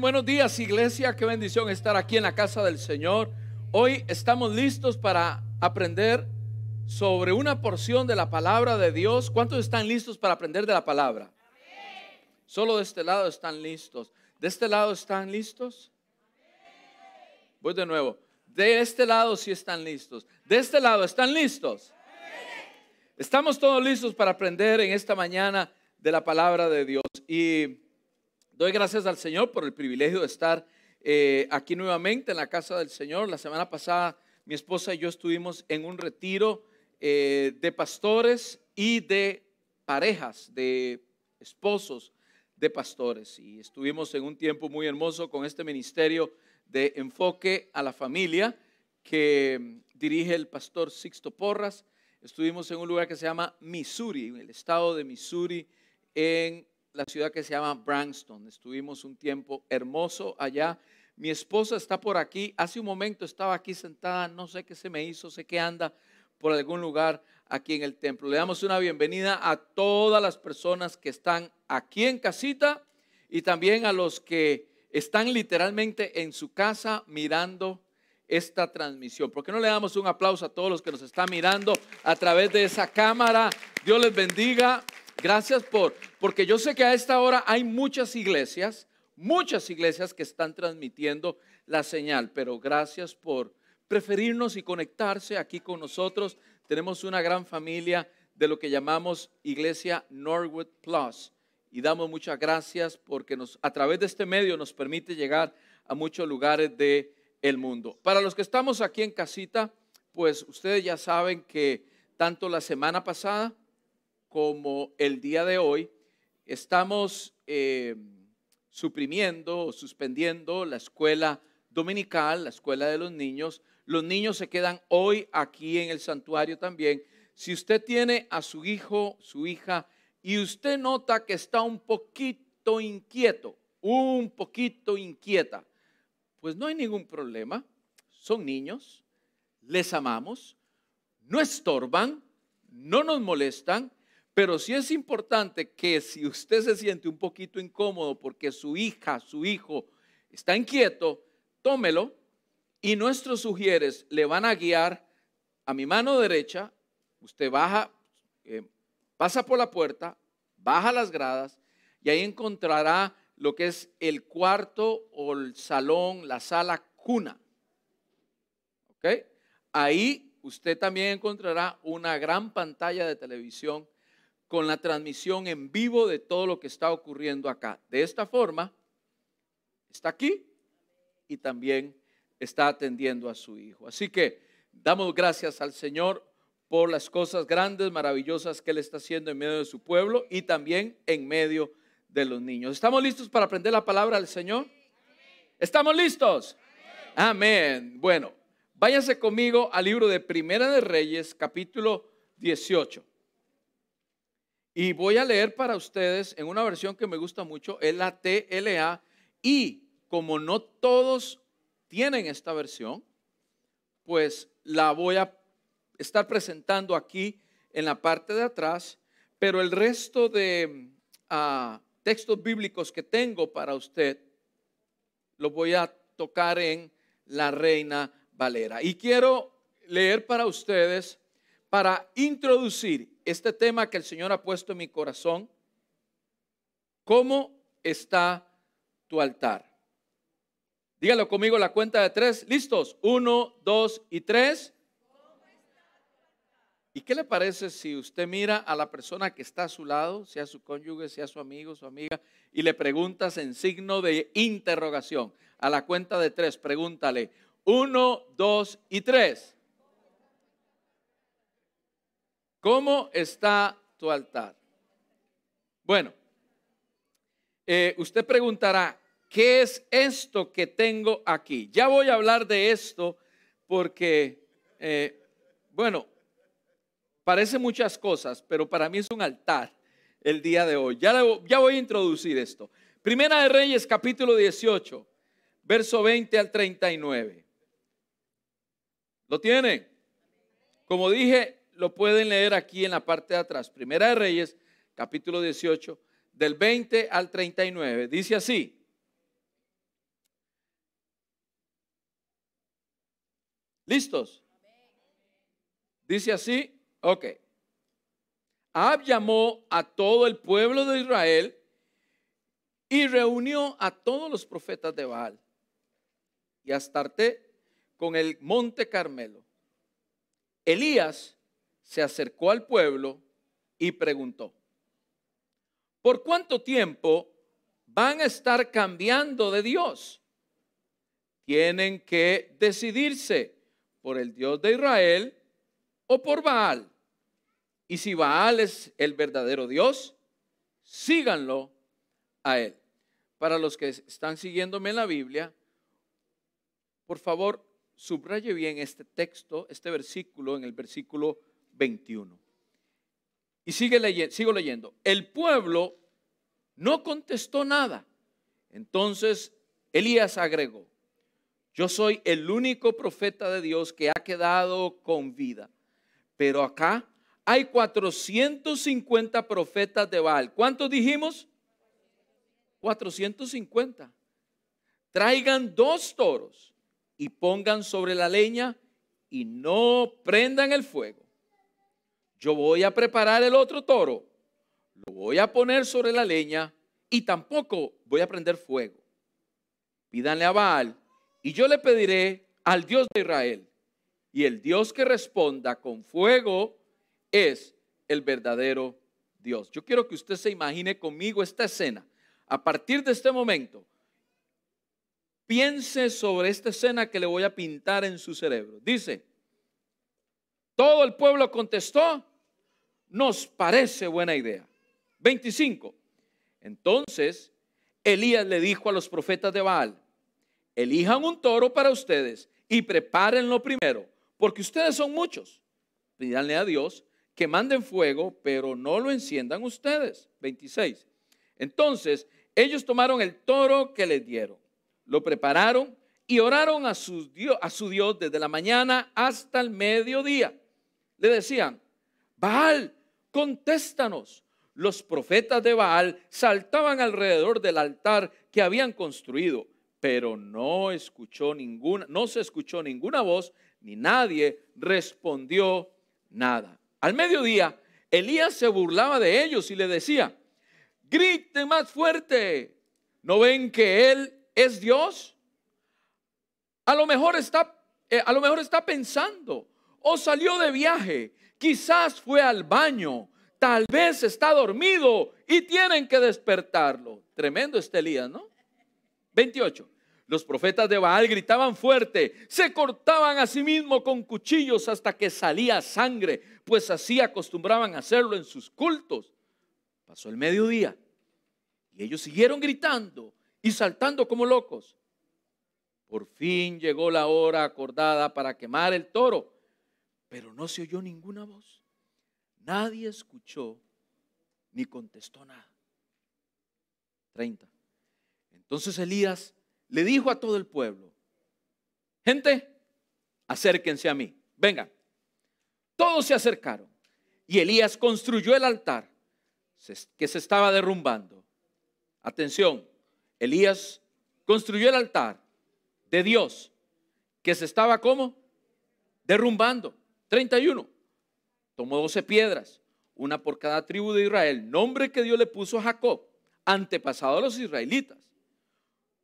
Buenos días iglesia, qué bendición estar aquí en la casa del Señor. Hoy estamos listos para aprender sobre una porción de la palabra de Dios. ¿Cuántos están listos para aprender de la palabra? Solo de este lado están listos. ¿De este lado están listos? Voy de nuevo. De este lado sí están listos. De este lado están listos. Estamos todos listos para aprender en esta mañana de la palabra de Dios. Y Doy gracias al Señor por el privilegio de estar eh, aquí nuevamente en la casa del Señor. La semana pasada mi esposa y yo estuvimos en un retiro eh, de pastores y de parejas, de esposos de pastores. Y estuvimos en un tiempo muy hermoso con este ministerio de enfoque a la familia que dirige el pastor Sixto Porras. Estuvimos en un lugar que se llama Missouri, en el estado de Missouri, en la ciudad que se llama Branston. Estuvimos un tiempo hermoso allá. Mi esposa está por aquí. Hace un momento estaba aquí sentada. No sé qué se me hizo. Sé que anda por algún lugar aquí en el templo. Le damos una bienvenida a todas las personas que están aquí en casita y también a los que están literalmente en su casa mirando esta transmisión. ¿Por qué no le damos un aplauso a todos los que nos están mirando a través de esa cámara? Dios les bendiga. Gracias por, porque yo sé que a esta hora hay muchas iglesias, muchas iglesias que están transmitiendo la señal, pero gracias por preferirnos y conectarse aquí con nosotros. Tenemos una gran familia de lo que llamamos Iglesia Norwood Plus y damos muchas gracias porque nos, a través de este medio nos permite llegar a muchos lugares del el mundo. Para los que estamos aquí en casita, pues ustedes ya saben que tanto la semana pasada como el día de hoy, estamos eh, suprimiendo o suspendiendo la escuela dominical, la escuela de los niños. Los niños se quedan hoy aquí en el santuario también. Si usted tiene a su hijo, su hija, y usted nota que está un poquito inquieto, un poquito inquieta, pues no hay ningún problema. Son niños, les amamos, no estorban, no nos molestan pero sí es importante que si usted se siente un poquito incómodo porque su hija, su hijo está inquieto, tómelo y nuestros sugieres le van a guiar a mi mano derecha. Usted baja, eh, pasa por la puerta, baja las gradas y ahí encontrará lo que es el cuarto o el salón, la sala cuna. ¿Ok? Ahí usted también encontrará una gran pantalla de televisión con la transmisión en vivo de todo lo que está ocurriendo acá. De esta forma, está aquí y también está atendiendo a su hijo. Así que damos gracias al Señor por las cosas grandes, maravillosas que Él está haciendo en medio de su pueblo y también en medio de los niños. ¿Estamos listos para aprender la palabra del Señor? ¿Estamos listos? Amén. Bueno, váyanse conmigo al libro de Primera de Reyes, capítulo 18. Y voy a leer para ustedes en una versión que me gusta mucho, es la TLA. Y como no todos tienen esta versión, pues la voy a estar presentando aquí en la parte de atrás, pero el resto de ah, textos bíblicos que tengo para usted lo voy a tocar en la Reina Valera. Y quiero leer para ustedes para introducir este tema que el Señor ha puesto en mi corazón. ¿Cómo está tu altar? Dígalo conmigo la cuenta de tres. ¿Listos? Uno, dos y tres. ¿Y qué le parece si usted mira a la persona que está a su lado, sea su cónyuge, sea su amigo, su amiga, y le preguntas en signo de interrogación? A la cuenta de tres, pregúntale. Uno, dos y tres. ¿Cómo está tu altar? Bueno, eh, usted preguntará, ¿qué es esto que tengo aquí? Ya voy a hablar de esto porque, eh, bueno, parece muchas cosas, pero para mí es un altar el día de hoy. Ya, ya voy a introducir esto. Primera de Reyes, capítulo 18, verso 20 al 39. ¿Lo tienen? Como dije, lo pueden leer aquí en la parte de atrás. Primera de Reyes, capítulo 18, del 20 al 39. Dice así. ¿Listos? Dice así, ok. Ab llamó a todo el pueblo de Israel y reunió a todos los profetas de Baal y a Astarte con el monte Carmelo. Elías se acercó al pueblo y preguntó, ¿por cuánto tiempo van a estar cambiando de Dios? Tienen que decidirse por el Dios de Israel o por Baal. Y si Baal es el verdadero Dios, síganlo a él. Para los que están siguiéndome en la Biblia, por favor, subraye bien este texto, este versículo en el versículo 21. Y sigue leyendo, sigo leyendo. El pueblo no contestó nada. Entonces Elías agregó, yo soy el único profeta de Dios que ha quedado con vida. Pero acá hay 450 profetas de Baal. ¿Cuántos dijimos? 450. Traigan dos toros y pongan sobre la leña y no prendan el fuego. Yo voy a preparar el otro toro, lo voy a poner sobre la leña y tampoco voy a prender fuego. Pídanle a Baal y yo le pediré al Dios de Israel. Y el Dios que responda con fuego es el verdadero Dios. Yo quiero que usted se imagine conmigo esta escena. A partir de este momento, piense sobre esta escena que le voy a pintar en su cerebro. Dice, todo el pueblo contestó, nos parece buena idea. 25. Entonces, Elías le dijo a los profetas de Baal, elijan un toro para ustedes y prepárenlo primero, porque ustedes son muchos. Pídanle a Dios que manden fuego, pero no lo enciendan ustedes. 26. Entonces, ellos tomaron el toro que les dieron, lo prepararon y oraron a su, Dios, a su Dios desde la mañana hasta el mediodía. Le decían, Baal, contéstanos. Los profetas de Baal saltaban alrededor del altar que habían construido pero no escuchó ninguna, no se escuchó ninguna voz, ni nadie respondió nada. Al mediodía, Elías se burlaba de ellos y le decía, grite más fuerte, ¿no ven que Él es Dios? A lo mejor está, eh, a lo mejor está pensando, o salió de viaje, quizás fue al baño, tal vez está dormido y tienen que despertarlo. Tremendo este Elías, ¿no? 28. Los profetas de Baal gritaban fuerte, se cortaban a sí mismos con cuchillos hasta que salía sangre, pues así acostumbraban a hacerlo en sus cultos. Pasó el mediodía y ellos siguieron gritando y saltando como locos. Por fin llegó la hora acordada para quemar el toro, pero no se oyó ninguna voz. Nadie escuchó ni contestó nada. 30. Entonces Elías le dijo a todo el pueblo, gente, acérquense a mí, vengan. Todos se acercaron y Elías construyó el altar que se estaba derrumbando. Atención, Elías construyó el altar de Dios que se estaba como derrumbando. 31. Tomó 12 piedras, una por cada tribu de Israel, nombre que Dios le puso a Jacob, antepasado de los israelitas.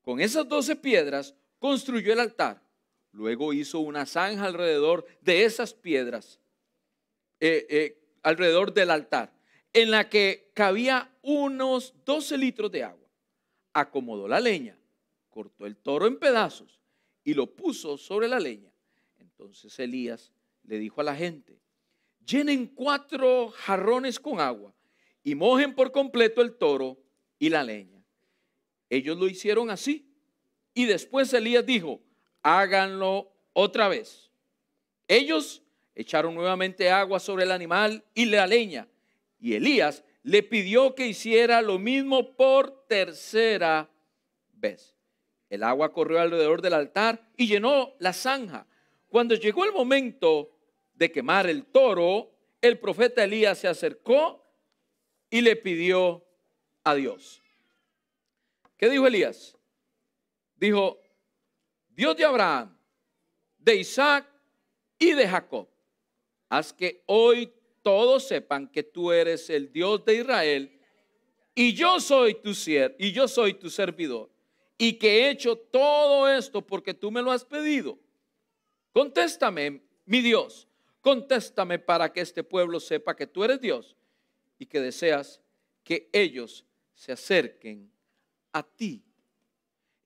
Con esas doce piedras construyó el altar. Luego hizo una zanja alrededor de esas piedras, eh, eh, alrededor del altar, en la que cabía unos 12 litros de agua. Acomodó la leña, cortó el toro en pedazos y lo puso sobre la leña. Entonces Elías le dijo a la gente, llenen cuatro jarrones con agua y mojen por completo el toro y la leña. Ellos lo hicieron así. Y después Elías dijo, háganlo otra vez. Ellos echaron nuevamente agua sobre el animal y la leña. Y Elías le pidió que hiciera lo mismo por tercera vez. El agua corrió alrededor del altar y llenó la zanja. Cuando llegó el momento de quemar el toro, el profeta Elías se acercó y le pidió a Dios. ¿Qué dijo Elías? Dijo, Dios de Abraham, de Isaac y de Jacob. Haz que hoy todos sepan que tú eres el Dios de Israel y yo soy tu siervo y yo soy tu servidor y que he hecho todo esto porque tú me lo has pedido. Contéstame, mi Dios, contéstame para que este pueblo sepa que tú eres Dios y que deseas que ellos se acerquen a ti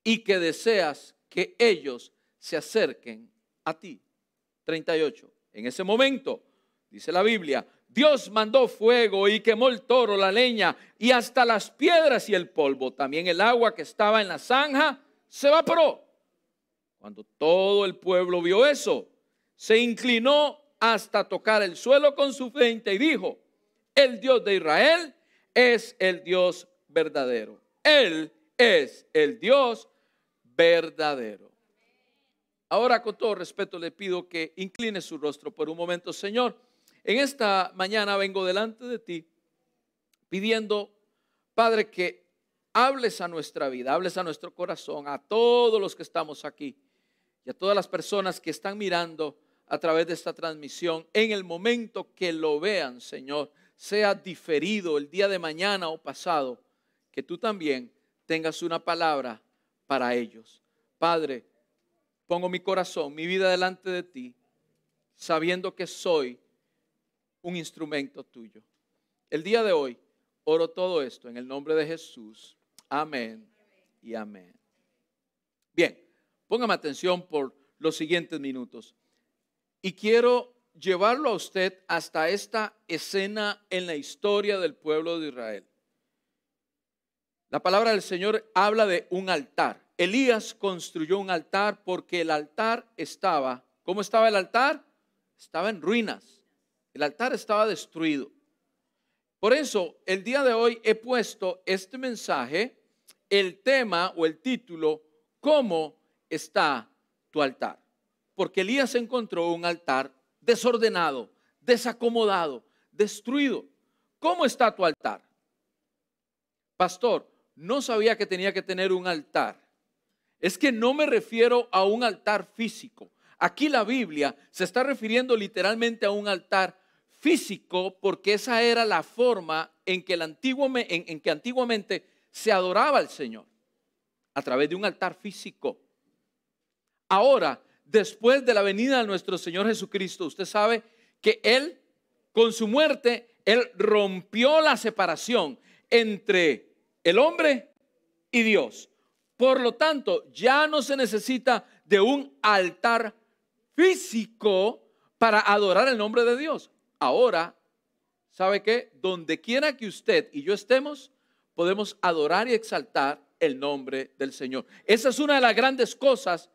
y que deseas que ellos se acerquen a ti. 38. En ese momento, dice la Biblia, Dios mandó fuego y quemó el toro, la leña y hasta las piedras y el polvo. También el agua que estaba en la zanja se evaporó. Cuando todo el pueblo vio eso, se inclinó hasta tocar el suelo con su frente y dijo, el Dios de Israel es el Dios verdadero. Él es el Dios verdadero. Ahora con todo respeto le pido que incline su rostro por un momento, Señor. En esta mañana vengo delante de ti pidiendo, Padre, que hables a nuestra vida, hables a nuestro corazón, a todos los que estamos aquí y a todas las personas que están mirando a través de esta transmisión en el momento que lo vean, Señor, sea diferido el día de mañana o pasado, que tú también tengas una palabra para ellos. Padre, pongo mi corazón, mi vida delante de ti, sabiendo que soy un instrumento tuyo. El día de hoy oro todo esto en el nombre de Jesús. Amén y amén. Bien, póngame atención por los siguientes minutos. Y quiero llevarlo a usted hasta esta escena en la historia del pueblo de Israel. La palabra del Señor habla de un altar. Elías construyó un altar porque el altar estaba, ¿cómo estaba el altar? Estaba en ruinas. El altar estaba destruido. Por eso, el día de hoy he puesto este mensaje, el tema o el título, ¿cómo está tu altar? Porque Elías encontró un altar desordenado, desacomodado, destruido. ¿Cómo está tu altar? Pastor, no sabía que tenía que tener un altar. Es que no me refiero a un altar físico. Aquí la Biblia se está refiriendo literalmente a un altar físico porque esa era la forma en que, el antiguo, en, que antiguamente se adoraba al Señor, a través de un altar físico. Ahora, después de la venida de nuestro Señor Jesucristo, usted sabe que Él, con su muerte, Él rompió la separación entre el hombre y Dios. Por lo tanto, ya no se necesita de un altar físico para adorar el nombre de Dios. Ahora, ¿sabe qué? Donde quiera que usted y yo estemos, podemos adorar y exaltar el nombre del Señor. Esa es una de las grandes cosas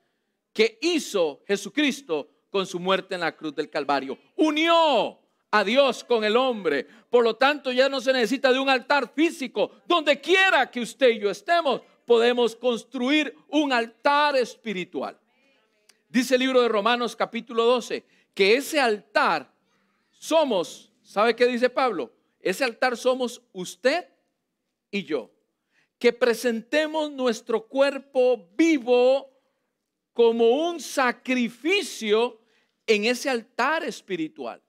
que hizo Jesucristo con su muerte en la cruz del Calvario. Unió a Dios con el hombre. Por lo tanto, ya no se necesita de un altar físico. Donde quiera que usted y yo estemos, podemos construir un altar espiritual. Dice el libro de Romanos capítulo 12, que ese altar somos, ¿sabe qué dice Pablo? Ese altar somos usted y yo. Que presentemos nuestro cuerpo vivo como un sacrificio en ese altar espiritual.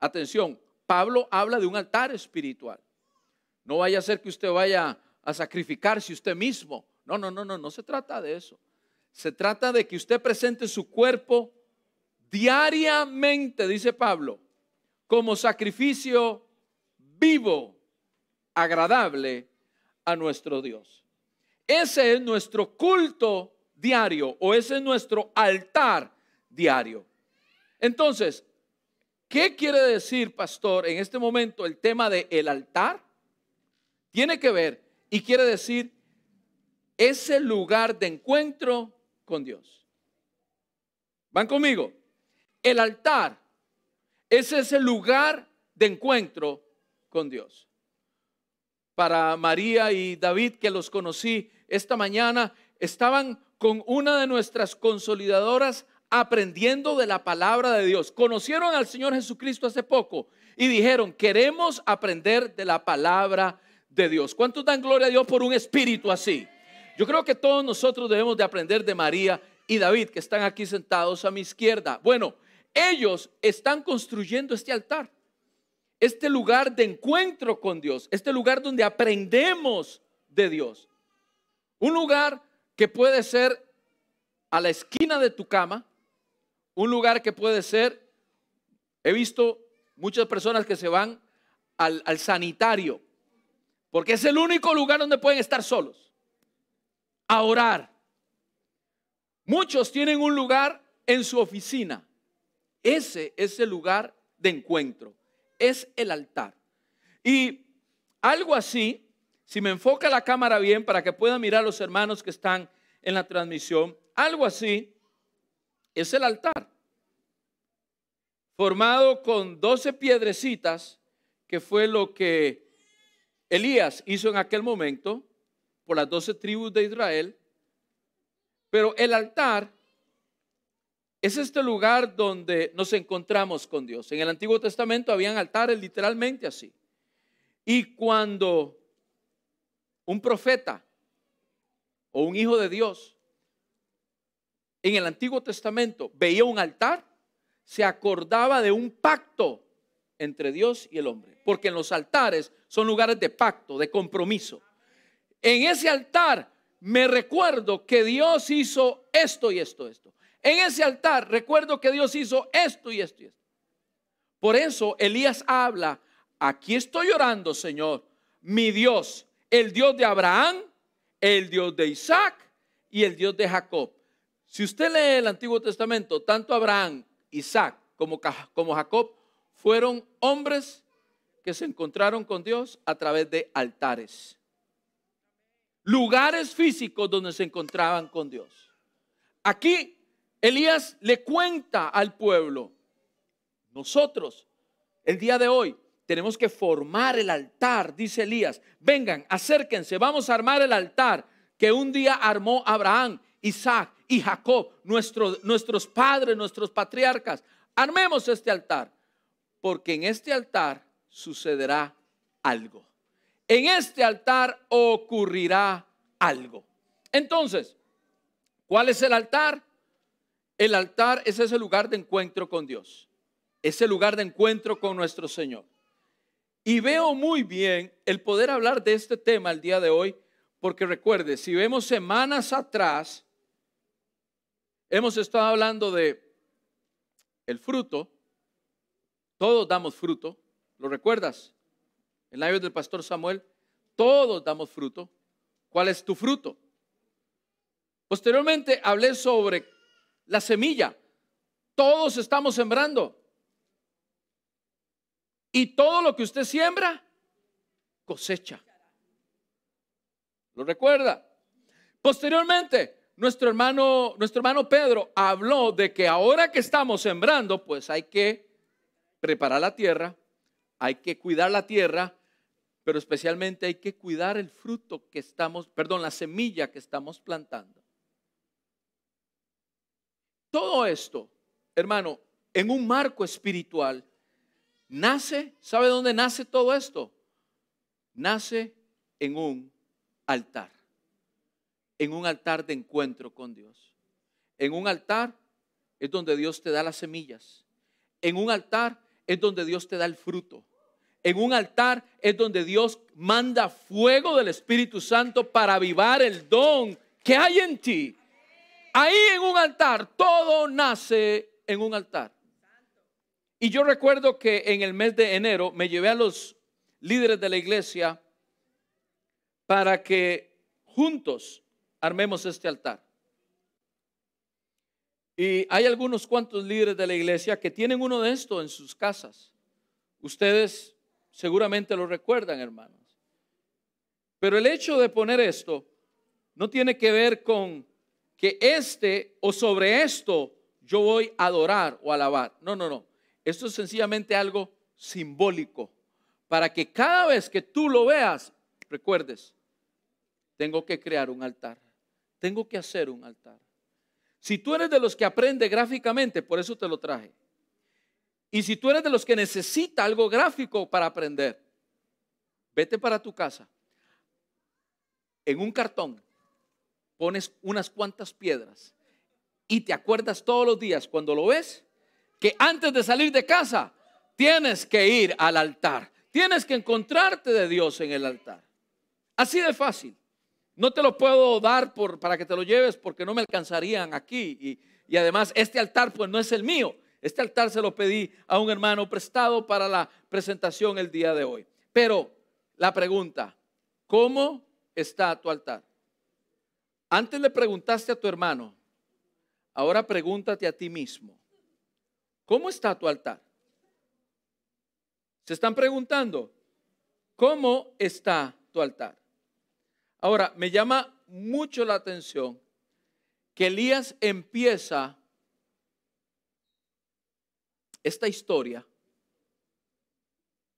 Atención, Pablo habla de un altar espiritual. No vaya a ser que usted vaya a sacrificarse usted mismo. No, no, no, no, no se trata de eso. Se trata de que usted presente su cuerpo diariamente, dice Pablo, como sacrificio vivo, agradable a nuestro Dios. Ese es nuestro culto diario o ese es nuestro altar diario. Entonces, ¿qué quiere decir, pastor, en este momento el tema del el altar? Tiene que ver y quiere decir ese lugar de encuentro con Dios. ¿Van conmigo? El altar es ese lugar de encuentro con Dios. Para María y David, que los conocí esta mañana, estaban con una de nuestras consolidadoras aprendiendo de la palabra de Dios. Conocieron al Señor Jesucristo hace poco y dijeron, queremos aprender de la palabra de Dios. ¿Cuántos dan gloria a Dios por un espíritu así? Yo creo que todos nosotros debemos de aprender de María y David, que están aquí sentados a mi izquierda. Bueno, ellos están construyendo este altar, este lugar de encuentro con Dios, este lugar donde aprendemos de Dios. Un lugar que puede ser a la esquina de tu cama, un lugar que puede ser, he visto muchas personas que se van al, al sanitario, porque es el único lugar donde pueden estar solos, a orar. Muchos tienen un lugar en su oficina. Ese es el lugar de encuentro, es el altar. Y algo así, si me enfoca la cámara bien para que puedan mirar los hermanos que están en la transmisión, algo así es el altar, formado con 12 piedrecitas, que fue lo que Elías hizo en aquel momento por las 12 tribus de Israel. Pero el altar es este lugar donde nos encontramos con Dios. En el Antiguo Testamento habían altares literalmente así. Y cuando un profeta o un hijo de Dios en el Antiguo Testamento veía un altar, se acordaba de un pacto entre Dios y el hombre. Porque en los altares son lugares de pacto, de compromiso. En ese altar me recuerdo que Dios hizo esto y esto, esto. En ese altar recuerdo que Dios hizo esto y esto y esto. Por eso Elías habla, aquí estoy orando, Señor, mi Dios, el Dios de Abraham, el Dios de Isaac y el Dios de Jacob. Si usted lee el Antiguo Testamento, tanto Abraham, Isaac como, como Jacob fueron hombres que se encontraron con Dios a través de altares. Lugares físicos donde se encontraban con Dios. Aquí Elías le cuenta al pueblo, nosotros, el día de hoy, tenemos que formar el altar, dice Elías. Vengan, acérquense, vamos a armar el altar que un día armó Abraham, Isaac y Jacob, nuestros padres, nuestros patriarcas. Armemos este altar, porque en este altar sucederá algo. En este altar ocurrirá algo. Entonces, ¿cuál es el altar? El altar es ese lugar de encuentro con Dios, ese lugar de encuentro con nuestro Señor. Y veo muy bien el poder hablar de este tema el día de hoy, porque recuerde, si vemos semanas atrás, hemos estado hablando de el fruto, todos damos fruto, ¿lo recuerdas? En la del pastor Samuel, todos damos fruto. ¿Cuál es tu fruto? Posteriormente hablé sobre la semilla. Todos estamos sembrando. Y todo lo que usted siembra, cosecha. ¿Lo recuerda? Posteriormente, nuestro hermano, nuestro hermano Pedro habló de que ahora que estamos sembrando, pues hay que preparar la tierra, hay que cuidar la tierra, pero especialmente hay que cuidar el fruto que estamos, perdón, la semilla que estamos plantando. Todo esto, hermano, en un marco espiritual, nace, ¿sabe dónde nace todo esto? Nace en un altar, en un altar de encuentro con Dios. En un altar es donde Dios te da las semillas. En un altar es donde Dios te da el fruto. En un altar es donde Dios manda fuego del Espíritu Santo para avivar el don que hay en ti. Ahí en un altar, todo nace en un altar. Y yo recuerdo que en el mes de enero me llevé a los líderes de la iglesia para que juntos armemos este altar. Y hay algunos cuantos líderes de la iglesia que tienen uno de estos en sus casas. Ustedes seguramente lo recuerdan, hermanos. Pero el hecho de poner esto no tiene que ver con que este o sobre esto yo voy a adorar o alabar. No, no, no. Esto es sencillamente algo simbólico para que cada vez que tú lo veas, recuerdes, tengo que crear un altar. Tengo que hacer un altar. Si tú eres de los que aprende gráficamente, por eso te lo traje. Y si tú eres de los que necesita algo gráfico para aprender, vete para tu casa. En un cartón pones unas cuantas piedras y te acuerdas todos los días cuando lo ves, que antes de salir de casa tienes que ir al altar. Tienes que encontrarte de Dios en el altar. Así de fácil. No te lo puedo dar por, para que te lo lleves porque no me alcanzarían aquí. Y, y además este altar pues no es el mío. Este altar se lo pedí a un hermano prestado para la presentación el día de hoy. Pero la pregunta, ¿cómo está tu altar? Antes le preguntaste a tu hermano, ahora pregúntate a ti mismo, ¿cómo está tu altar? Se están preguntando, ¿cómo está tu altar? Ahora, me llama mucho la atención que Elías empieza esta historia,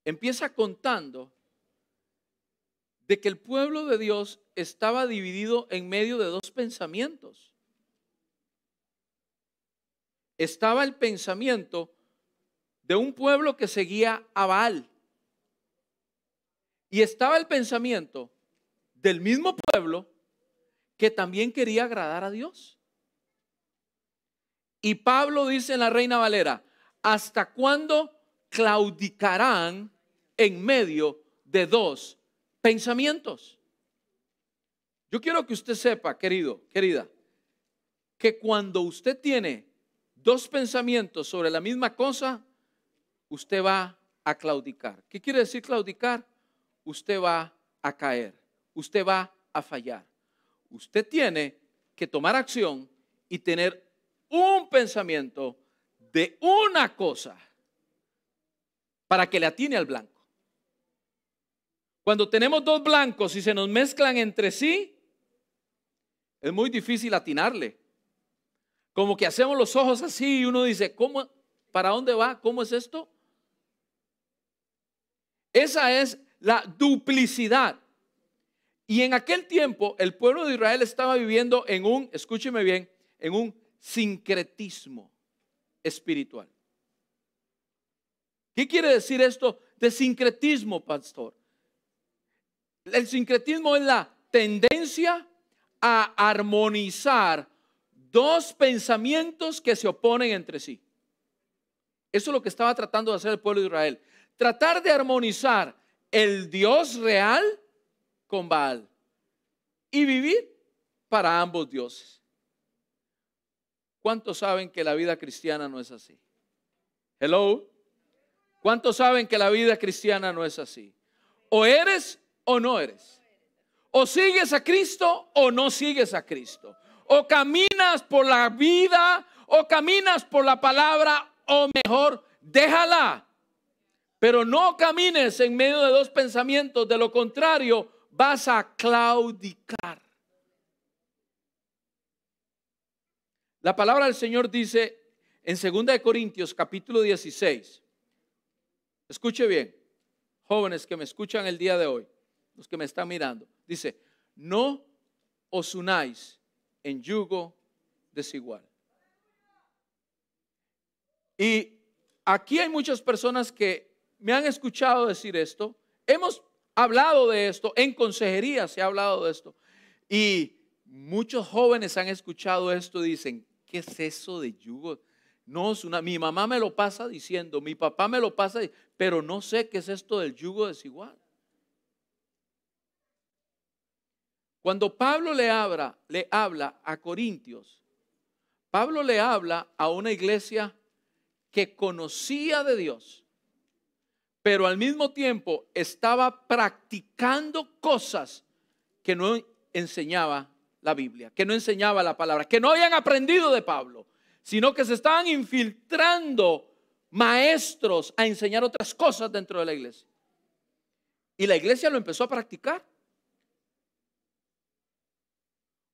empieza contando de que el pueblo de Dios estaba dividido en medio de dos pensamientos. Estaba el pensamiento de un pueblo que seguía a Baal. Y estaba el pensamiento del mismo pueblo que también quería agradar a Dios. Y Pablo dice en la Reina Valera, ¿hasta cuándo claudicarán en medio de dos pensamientos? Yo quiero que usted sepa, querido, querida, que cuando usted tiene dos pensamientos sobre la misma cosa, usted va a claudicar. ¿Qué quiere decir claudicar? Usted va a caer, usted va a fallar. Usted tiene que tomar acción y tener un pensamiento de una cosa para que le atine al blanco. Cuando tenemos dos blancos y se nos mezclan entre sí, es muy difícil atinarle. Como que hacemos los ojos así y uno dice, ¿cómo? ¿Para dónde va? ¿Cómo es esto? Esa es la duplicidad. Y en aquel tiempo el pueblo de Israel estaba viviendo en un, escúcheme bien, en un sincretismo espiritual. ¿Qué quiere decir esto de sincretismo, pastor? El sincretismo es la tendencia a armonizar dos pensamientos que se oponen entre sí. Eso es lo que estaba tratando de hacer el pueblo de Israel tratar de armonizar el Dios real con Baal y vivir para ambos dioses. ¿Cuántos saben que la vida cristiana no es así? Hello. ¿Cuántos saben que la vida cristiana no es así? O eres o no eres. O sigues a Cristo o no sigues a Cristo. O caminas por la vida o caminas por la palabra o mejor, déjala. Pero no camines en medio de dos pensamientos, de lo contrario vas a claudicar. La palabra del Señor dice en 2 Corintios capítulo 16, escuche bien, jóvenes que me escuchan el día de hoy, los que me están mirando, dice, no os unáis en yugo desigual. Y aquí hay muchas personas que me han escuchado decir esto, hemos hablado de esto, en consejería se ha hablado de esto, y muchos jóvenes han escuchado esto y dicen, ¿qué es eso de yugo? No es una, mi mamá me lo pasa diciendo, mi papá me lo pasa, pero no sé qué es esto del yugo desigual. Cuando Pablo le habla, le habla a Corintios, Pablo le habla a una iglesia que conocía de Dios, pero al mismo tiempo estaba practicando cosas que no enseñaba la Biblia, que no enseñaba la palabra, que no habían aprendido de Pablo, sino que se estaban infiltrando maestros a enseñar otras cosas dentro de la iglesia. Y la iglesia lo empezó a practicar.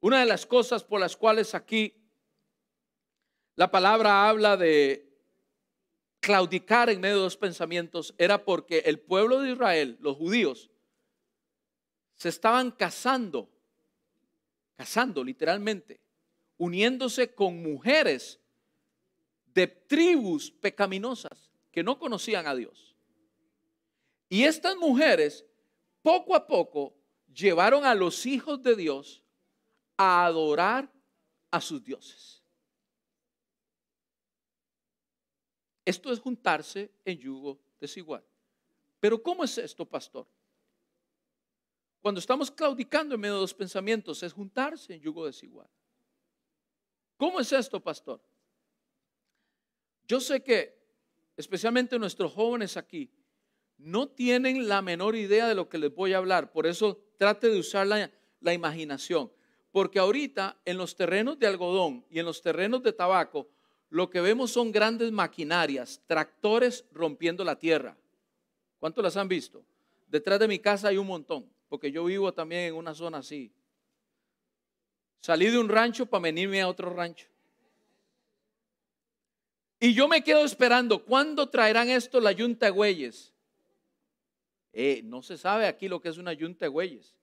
Una de las cosas por las cuales aquí la palabra habla de claudicar en medio de los pensamientos era porque el pueblo de Israel, los judíos, se estaban casando, casando literalmente, uniéndose con mujeres de tribus pecaminosas que no conocían a Dios. Y estas mujeres poco a poco llevaron a los hijos de Dios a adorar a sus dioses. Esto es juntarse en yugo desigual. Pero ¿cómo es esto, pastor? Cuando estamos claudicando en medio de los pensamientos, es juntarse en yugo desigual. ¿Cómo es esto, pastor? Yo sé que, especialmente nuestros jóvenes aquí, no tienen la menor idea de lo que les voy a hablar. Por eso trate de usar la, la imaginación. Porque ahorita en los terrenos de algodón y en los terrenos de tabaco, lo que vemos son grandes maquinarias, tractores rompiendo la tierra. ¿Cuántos las han visto? Detrás de mi casa hay un montón, porque yo vivo también en una zona así. Salí de un rancho para venirme a otro rancho. Y yo me quedo esperando, ¿cuándo traerán esto la yunta de güeyes? Eh, no se sabe aquí lo que es una yunta de güeyes.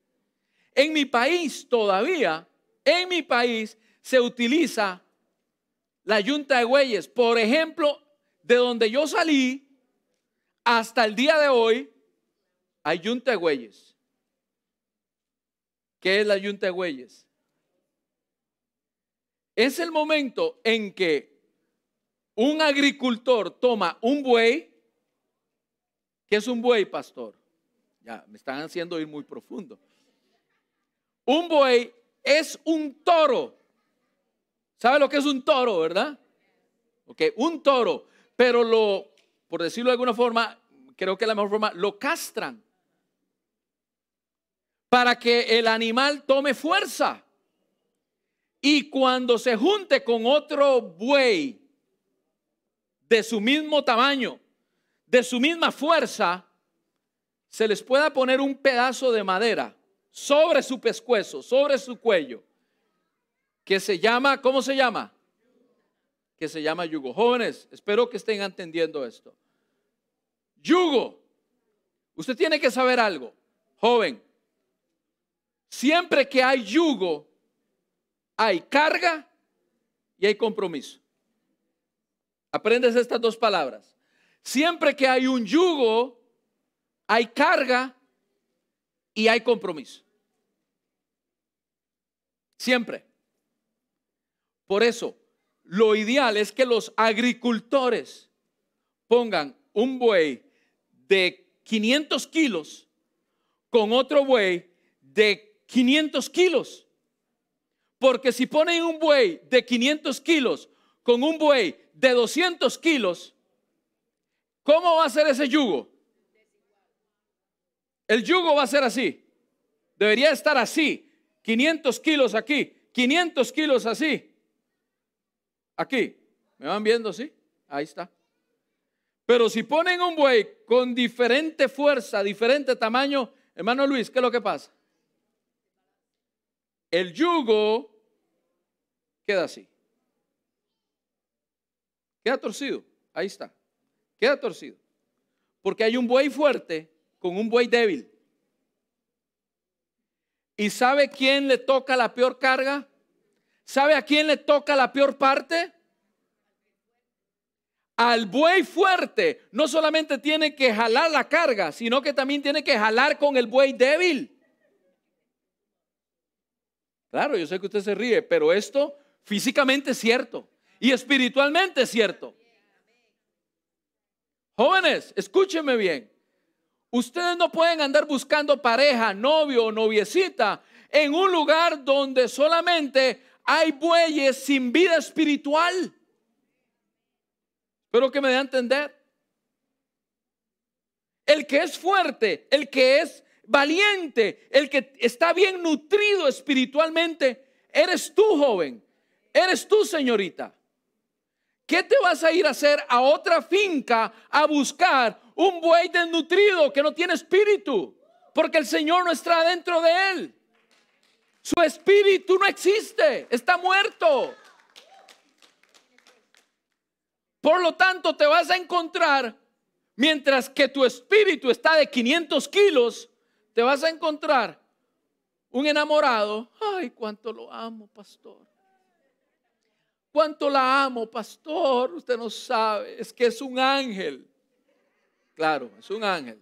En mi país todavía, en mi país se utiliza la yunta de güeyes. Por ejemplo, de donde yo salí hasta el día de hoy, hay yunta de güeyes. ¿Qué es la yunta de güeyes? Es el momento en que un agricultor toma un buey, ¿qué es un buey, pastor? Ya, me están haciendo ir muy profundo. Un buey es un toro. ¿Sabe lo que es un toro, verdad? Ok, un toro, pero lo, por decirlo de alguna forma, creo que la mejor forma, lo castran para que el animal tome fuerza. Y cuando se junte con otro buey de su mismo tamaño, de su misma fuerza, se les pueda poner un pedazo de madera sobre su pescuezo, sobre su cuello, que se llama, ¿cómo se llama? Que se llama yugo. Jóvenes, espero que estén entendiendo esto. Yugo. Usted tiene que saber algo, joven. Siempre que hay yugo, hay carga y hay compromiso. Aprendes estas dos palabras. Siempre que hay un yugo, hay carga y hay compromiso. Siempre. Por eso, lo ideal es que los agricultores pongan un buey de 500 kilos con otro buey de 500 kilos. Porque si ponen un buey de 500 kilos con un buey de 200 kilos, ¿cómo va a ser ese yugo? El yugo va a ser así. Debería estar así. 500 kilos aquí, 500 kilos así. Aquí. ¿Me van viendo así? Ahí está. Pero si ponen un buey con diferente fuerza, diferente tamaño, hermano Luis, ¿qué es lo que pasa? El yugo queda así. Queda torcido. Ahí está. Queda torcido. Porque hay un buey fuerte con un buey débil. ¿Y sabe quién le toca la peor carga? ¿Sabe a quién le toca la peor parte? Al buey fuerte no solamente tiene que jalar la carga, sino que también tiene que jalar con el buey débil. Claro, yo sé que usted se ríe, pero esto físicamente es cierto. Y espiritualmente es cierto. Jóvenes, escúchenme bien. Ustedes no pueden andar buscando pareja, novio o noviecita en un lugar donde solamente hay bueyes sin vida espiritual. Pero que me dé a entender. El que es fuerte, el que es valiente, el que está bien nutrido espiritualmente, eres tú, joven. Eres tú, señorita. ¿Qué te vas a ir a hacer a otra finca a buscar un buey desnutrido que no tiene espíritu? Porque el Señor no está dentro de él. Su espíritu no existe, está muerto. Por lo tanto, te vas a encontrar, mientras que tu espíritu está de 500 kilos, te vas a encontrar un enamorado. Ay, cuánto lo amo, pastor. ¿Cuánto la amo, pastor? Usted no sabe, es que es un ángel. Claro, es un ángel.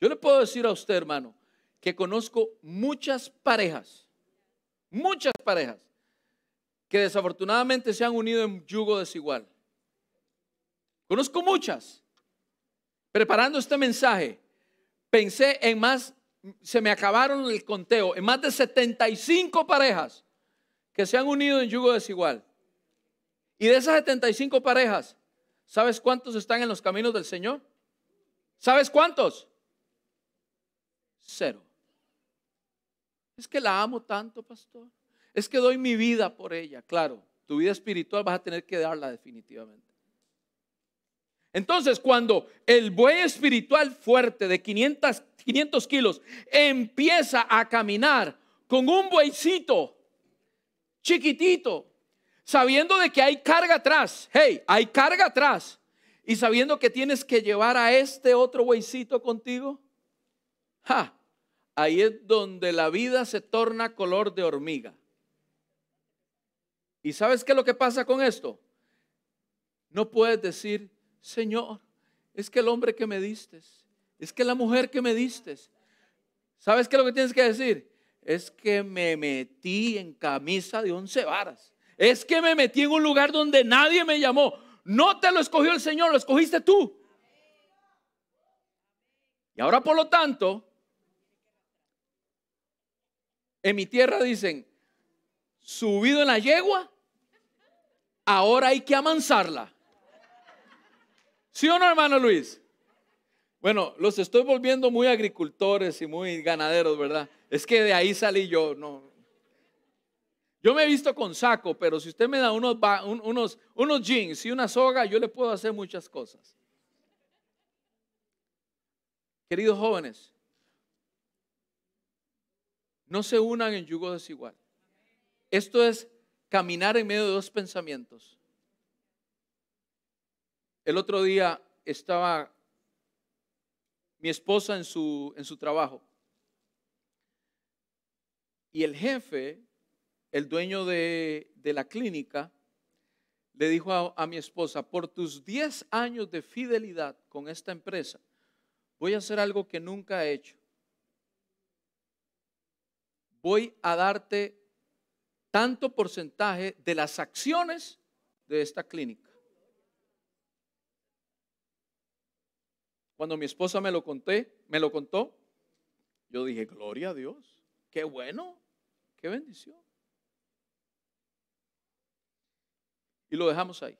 Yo le puedo decir a usted, hermano, que conozco muchas parejas, muchas parejas, que desafortunadamente se han unido en yugo desigual. Conozco muchas. Preparando este mensaje, pensé en más, se me acabaron el conteo, en más de 75 parejas que se han unido en yugo desigual. Y de esas 75 parejas, ¿sabes cuántos están en los caminos del Señor? ¿Sabes cuántos? Cero. Es que la amo tanto, pastor. Es que doy mi vida por ella. Claro, tu vida espiritual vas a tener que darla definitivamente. Entonces, cuando el buey espiritual fuerte de 500, 500 kilos empieza a caminar con un bueycito chiquitito, sabiendo de que hay carga atrás, hey, hay carga atrás, y sabiendo que tienes que llevar a este otro bueycito contigo, ahí es donde la vida se torna color de hormiga. ¿Y sabes qué es lo que pasa con esto? No puedes decir, Señor, es que el hombre que me diste, es que la mujer que me diste. ¿Sabes qué es lo que tienes que decir? Es que me metí en camisa de once varas. Es que me metí en un lugar donde nadie me llamó. No te lo escogió el Señor, lo escogiste tú. Y ahora por lo tanto, en mi tierra dicen, subido en la yegua, ahora hay que amansarla. ¿Sí o no, hermano Luis? Bueno, los estoy volviendo muy agricultores y muy ganaderos, ¿verdad? Es que de ahí salí yo, no. Yo me he visto con saco, pero si usted me da unos, unos, unos jeans y una soga, yo le puedo hacer muchas cosas. Queridos jóvenes, no se unan en yugo desigual. Esto es caminar en medio de dos pensamientos. El otro día estaba mi esposa en su, en su trabajo y el jefe, el dueño de, la clínica, le dijo a, a mi esposa, por tus 10 años de fidelidad con esta empresa, voy a hacer algo que nunca he hecho voy a darte tanto porcentaje de las acciones de esta clínica. Cuando mi esposa me lo conté, me lo contó, yo dije, "Gloria a Dios. Qué bueno. Qué bendición." Y lo dejamos ahí.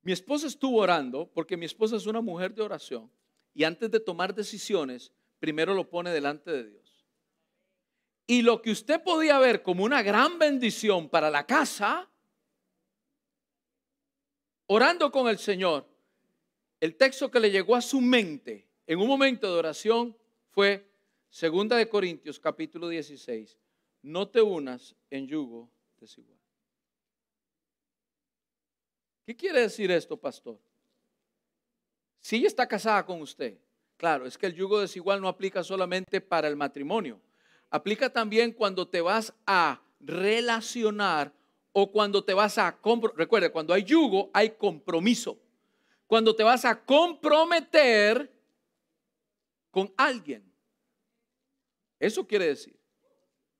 Mi esposa estuvo orando porque mi esposa es una mujer de oración y antes de tomar decisiones, primero lo pone delante de Dios. Y lo que usted podía ver como una gran bendición para la casa, orando con el Señor, el texto que le llegó a su mente en un momento de oración fue Segunda de Corintios capítulo 16. No te unas en yugo desigual. ¿Qué quiere decir esto, pastor? Si ella está casada con usted, claro, es que el yugo desigual no aplica solamente para el matrimonio aplica también cuando te vas a relacionar o cuando te vas a... Recuerda, cuando hay yugo hay compromiso. Cuando te vas a comprometer con alguien. Eso quiere decir.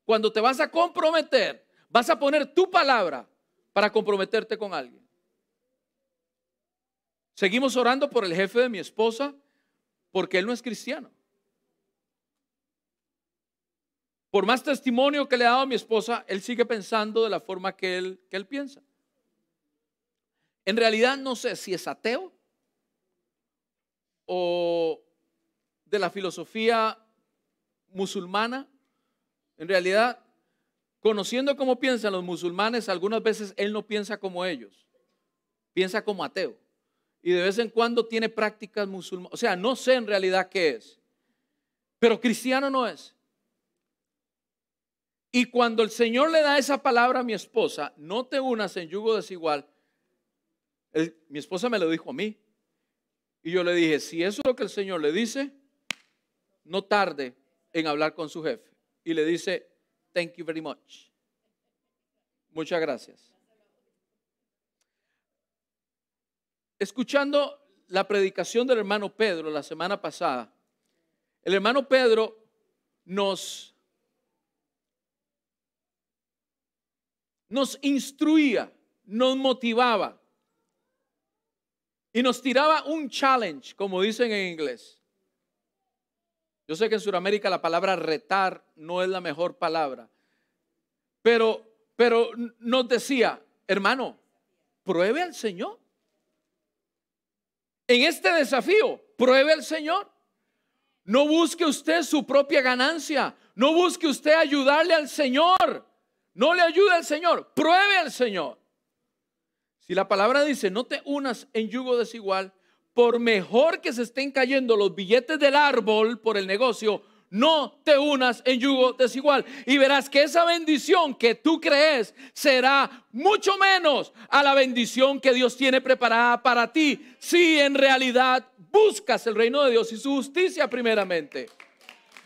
Cuando te vas a comprometer, vas a poner tu palabra para comprometerte con alguien. Seguimos orando por el jefe de mi esposa porque él no es cristiano. Por más testimonio que le ha dado a mi esposa, él sigue pensando de la forma que él, que él piensa. En realidad no sé si es ateo o de la filosofía musulmana. En realidad, conociendo cómo piensan los musulmanes, algunas veces él no piensa como ellos, piensa como ateo. Y de vez en cuando tiene prácticas musulmanas. O sea, no sé en realidad qué es. Pero cristiano no es. Y cuando el Señor le da esa palabra a mi esposa, no te unas en yugo desigual, mi esposa me lo dijo a mí. Y yo le dije, si eso es lo que el Señor le dice, no tarde en hablar con su jefe. Y le dice, thank you very much. Muchas gracias. Escuchando la predicación del hermano Pedro la semana pasada, el hermano Pedro nos nos instruía, nos motivaba y nos tiraba un challenge, como dicen en inglés. Yo sé que en Sudamérica la palabra retar no es la mejor palabra, pero, pero nos decía, hermano, pruebe al Señor. En este desafío, pruebe al Señor. No busque usted su propia ganancia. No busque usted ayudarle al Señor. No le ayude al Señor. Pruebe al Señor. Si la palabra dice, no te unas en yugo desigual, por mejor que se estén cayendo los billetes del árbol por el negocio, no te unas en yugo desigual. Y verás que esa bendición que tú crees será mucho menos a la bendición que Dios tiene preparada para ti, si en realidad buscas el reino de Dios y su justicia primeramente.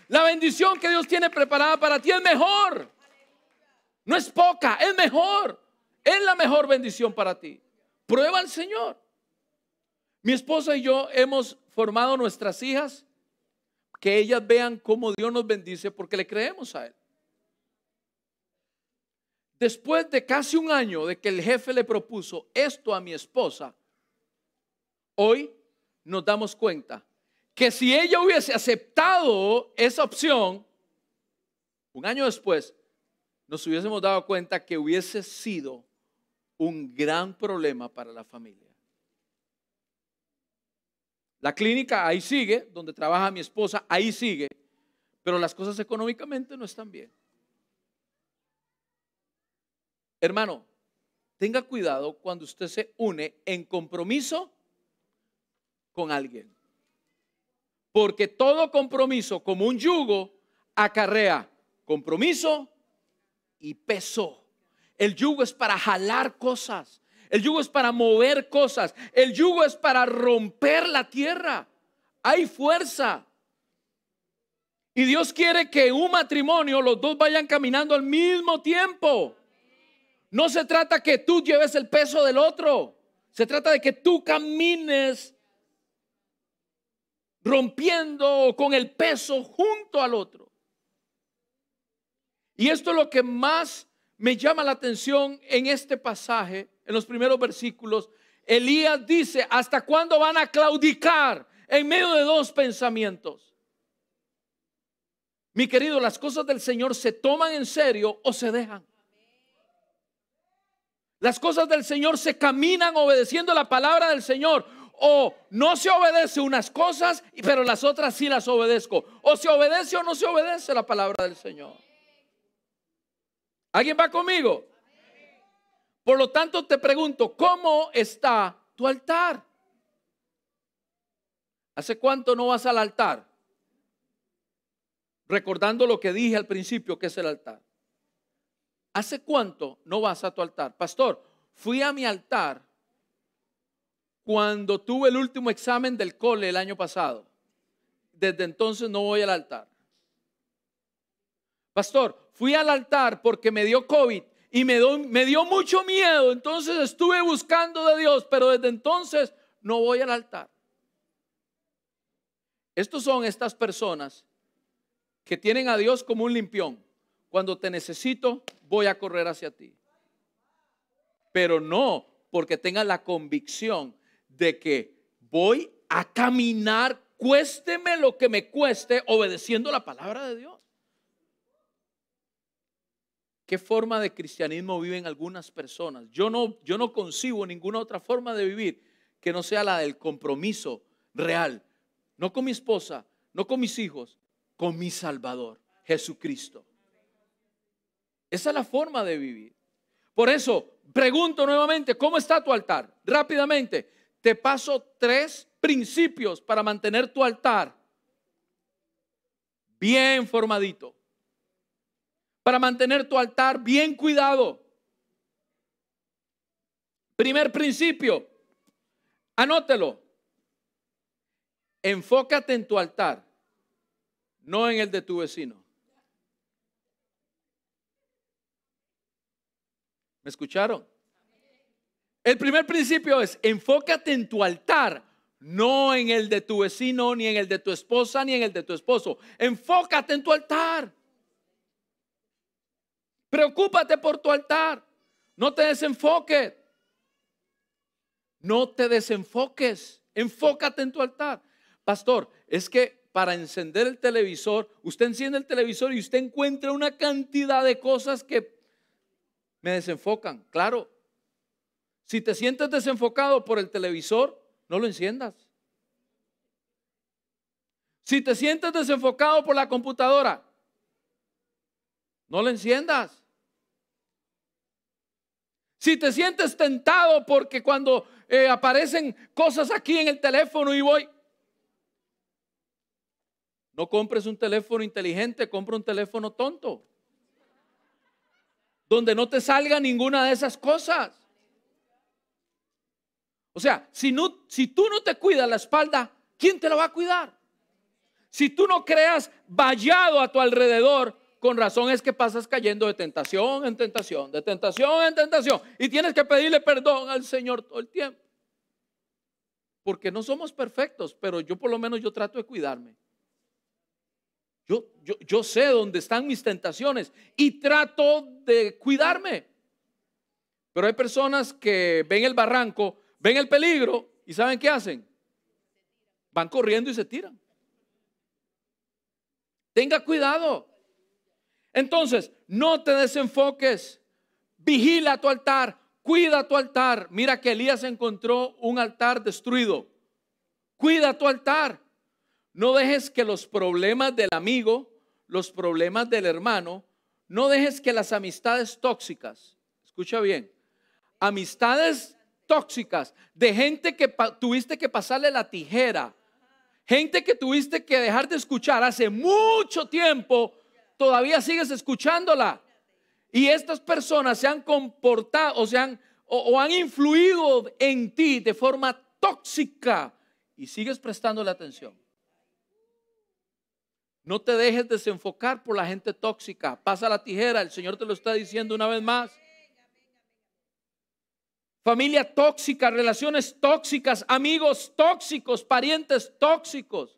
La bendición que Dios tiene preparada para ti es mejor. No es poca, es mejor. Es la mejor bendición para ti. Prueba al Señor. Mi esposa y yo hemos formado nuestras hijas que ellas vean cómo Dios nos bendice porque le creemos a Él. Después de casi un año de que el jefe le propuso esto a mi esposa, hoy nos damos cuenta que si ella hubiese aceptado esa opción, un año después, nos hubiésemos dado cuenta que hubiese sido un gran problema para la familia. La clínica ahí sigue, donde trabaja mi esposa, ahí sigue, pero las cosas económicamente no están bien. Hermano, tenga cuidado cuando usted se une en compromiso con alguien. Porque todo compromiso, como un yugo, acarrea compromiso y peso. El yugo es para jalar cosas. El yugo es para mover cosas. El yugo es para romper la tierra. Hay fuerza. Y Dios quiere que un matrimonio los dos vayan caminando al mismo tiempo. No se trata que tú lleves el peso del otro. Se trata de que tú camines rompiendo con el peso junto al otro. Y esto es lo que más me llama la atención en este pasaje en los primeros versículos, Elías dice, ¿hasta cuándo van a claudicar en medio de dos pensamientos? Mi querido, las cosas del Señor se toman en serio o se dejan. Las cosas del Señor se caminan obedeciendo la palabra del Señor. O no se obedece unas cosas, pero las otras sí las obedezco. O se obedece o no se obedece la palabra del Señor. ¿Alguien va conmigo? Por lo tanto, te pregunto, ¿cómo está tu altar? ¿Hace cuánto no vas al altar? Recordando lo que dije al principio, que es el altar. ¿Hace cuánto no vas a tu altar? Pastor, fui a mi altar cuando tuve el último examen del cole el año pasado. Desde entonces no voy al altar. Pastor, fui al altar porque me dio COVID y me, me dio mucho miedo. Entonces estuve buscando de Dios, pero desde entonces no voy al altar. Estos son estas personas que tienen a Dios como un limpión. Cuando te necesito, voy a correr hacia ti. Pero no porque tengan la convicción de que voy a caminar, cuésteme lo que me cueste, obedeciendo la palabra de Dios. ¿Qué forma de cristianismo viven algunas personas? Yo no, yo no concibo ninguna otra forma de vivir que no sea la del compromiso real. No con mi esposa, no con mis hijos, con mi Salvador, Jesucristo. Esa es la forma de vivir. Por eso, pregunto nuevamente, ¿cómo está tu altar? Rápidamente, te paso tres principios para mantener tu altar bien formadito para mantener tu altar bien cuidado. Primer principio, anótelo. Enfócate en tu altar, no en el de tu vecino. ¿Me escucharon? El primer principio es, enfócate en tu altar, no en el de tu vecino, ni en el de tu esposa, ni en el de tu esposo. Enfócate en tu altar. Preocúpate por tu altar. No te desenfoques. No te desenfoques. Enfócate en tu altar. Pastor, es que para encender el televisor, usted enciende el televisor y usted encuentra una cantidad de cosas que me desenfocan. Claro, si te sientes desenfocado por el televisor, no lo enciendas. Si te sientes desenfocado por la computadora, no lo enciendas. Si te sientes tentado porque cuando eh, aparecen cosas aquí en el teléfono y voy, no compres un teléfono inteligente, compra un teléfono tonto. Donde no te salga ninguna de esas cosas. O sea, si, no, si tú no te cuidas la espalda, ¿quién te la va a cuidar? Si tú no creas vallado a tu alrededor, con razón es que pasas cayendo de tentación en tentación, de tentación en tentación. Y tienes que pedirle perdón al Señor todo el tiempo. Porque no somos perfectos, pero yo por lo menos yo trato de cuidarme. Yo, yo, yo sé dónde están mis tentaciones y trato de cuidarme. Pero hay personas que ven el barranco, ven el peligro y ¿saben qué hacen? Van corriendo y se tiran. Tenga cuidado. Entonces, no te desenfoques. Vigila tu altar. Cuida tu altar. Mira que Elías encontró un altar destruido. Cuida tu altar. No dejes que los problemas del amigo, los problemas del hermano, no dejes que las amistades tóxicas, escucha bien, amistades tóxicas de gente que tuviste que pasarle la tijera, gente que tuviste que dejar de escuchar hace mucho tiempo todavía sigues escuchándola. Y estas personas se han comportado o, se han, o, han influido en ti de forma tóxica y sigues prestándole atención. No te dejes desenfocar por la gente tóxica. Pasa la tijera, el Señor te lo está diciendo una vez más. Familia tóxica, relaciones tóxicas, amigos tóxicos, parientes tóxicos.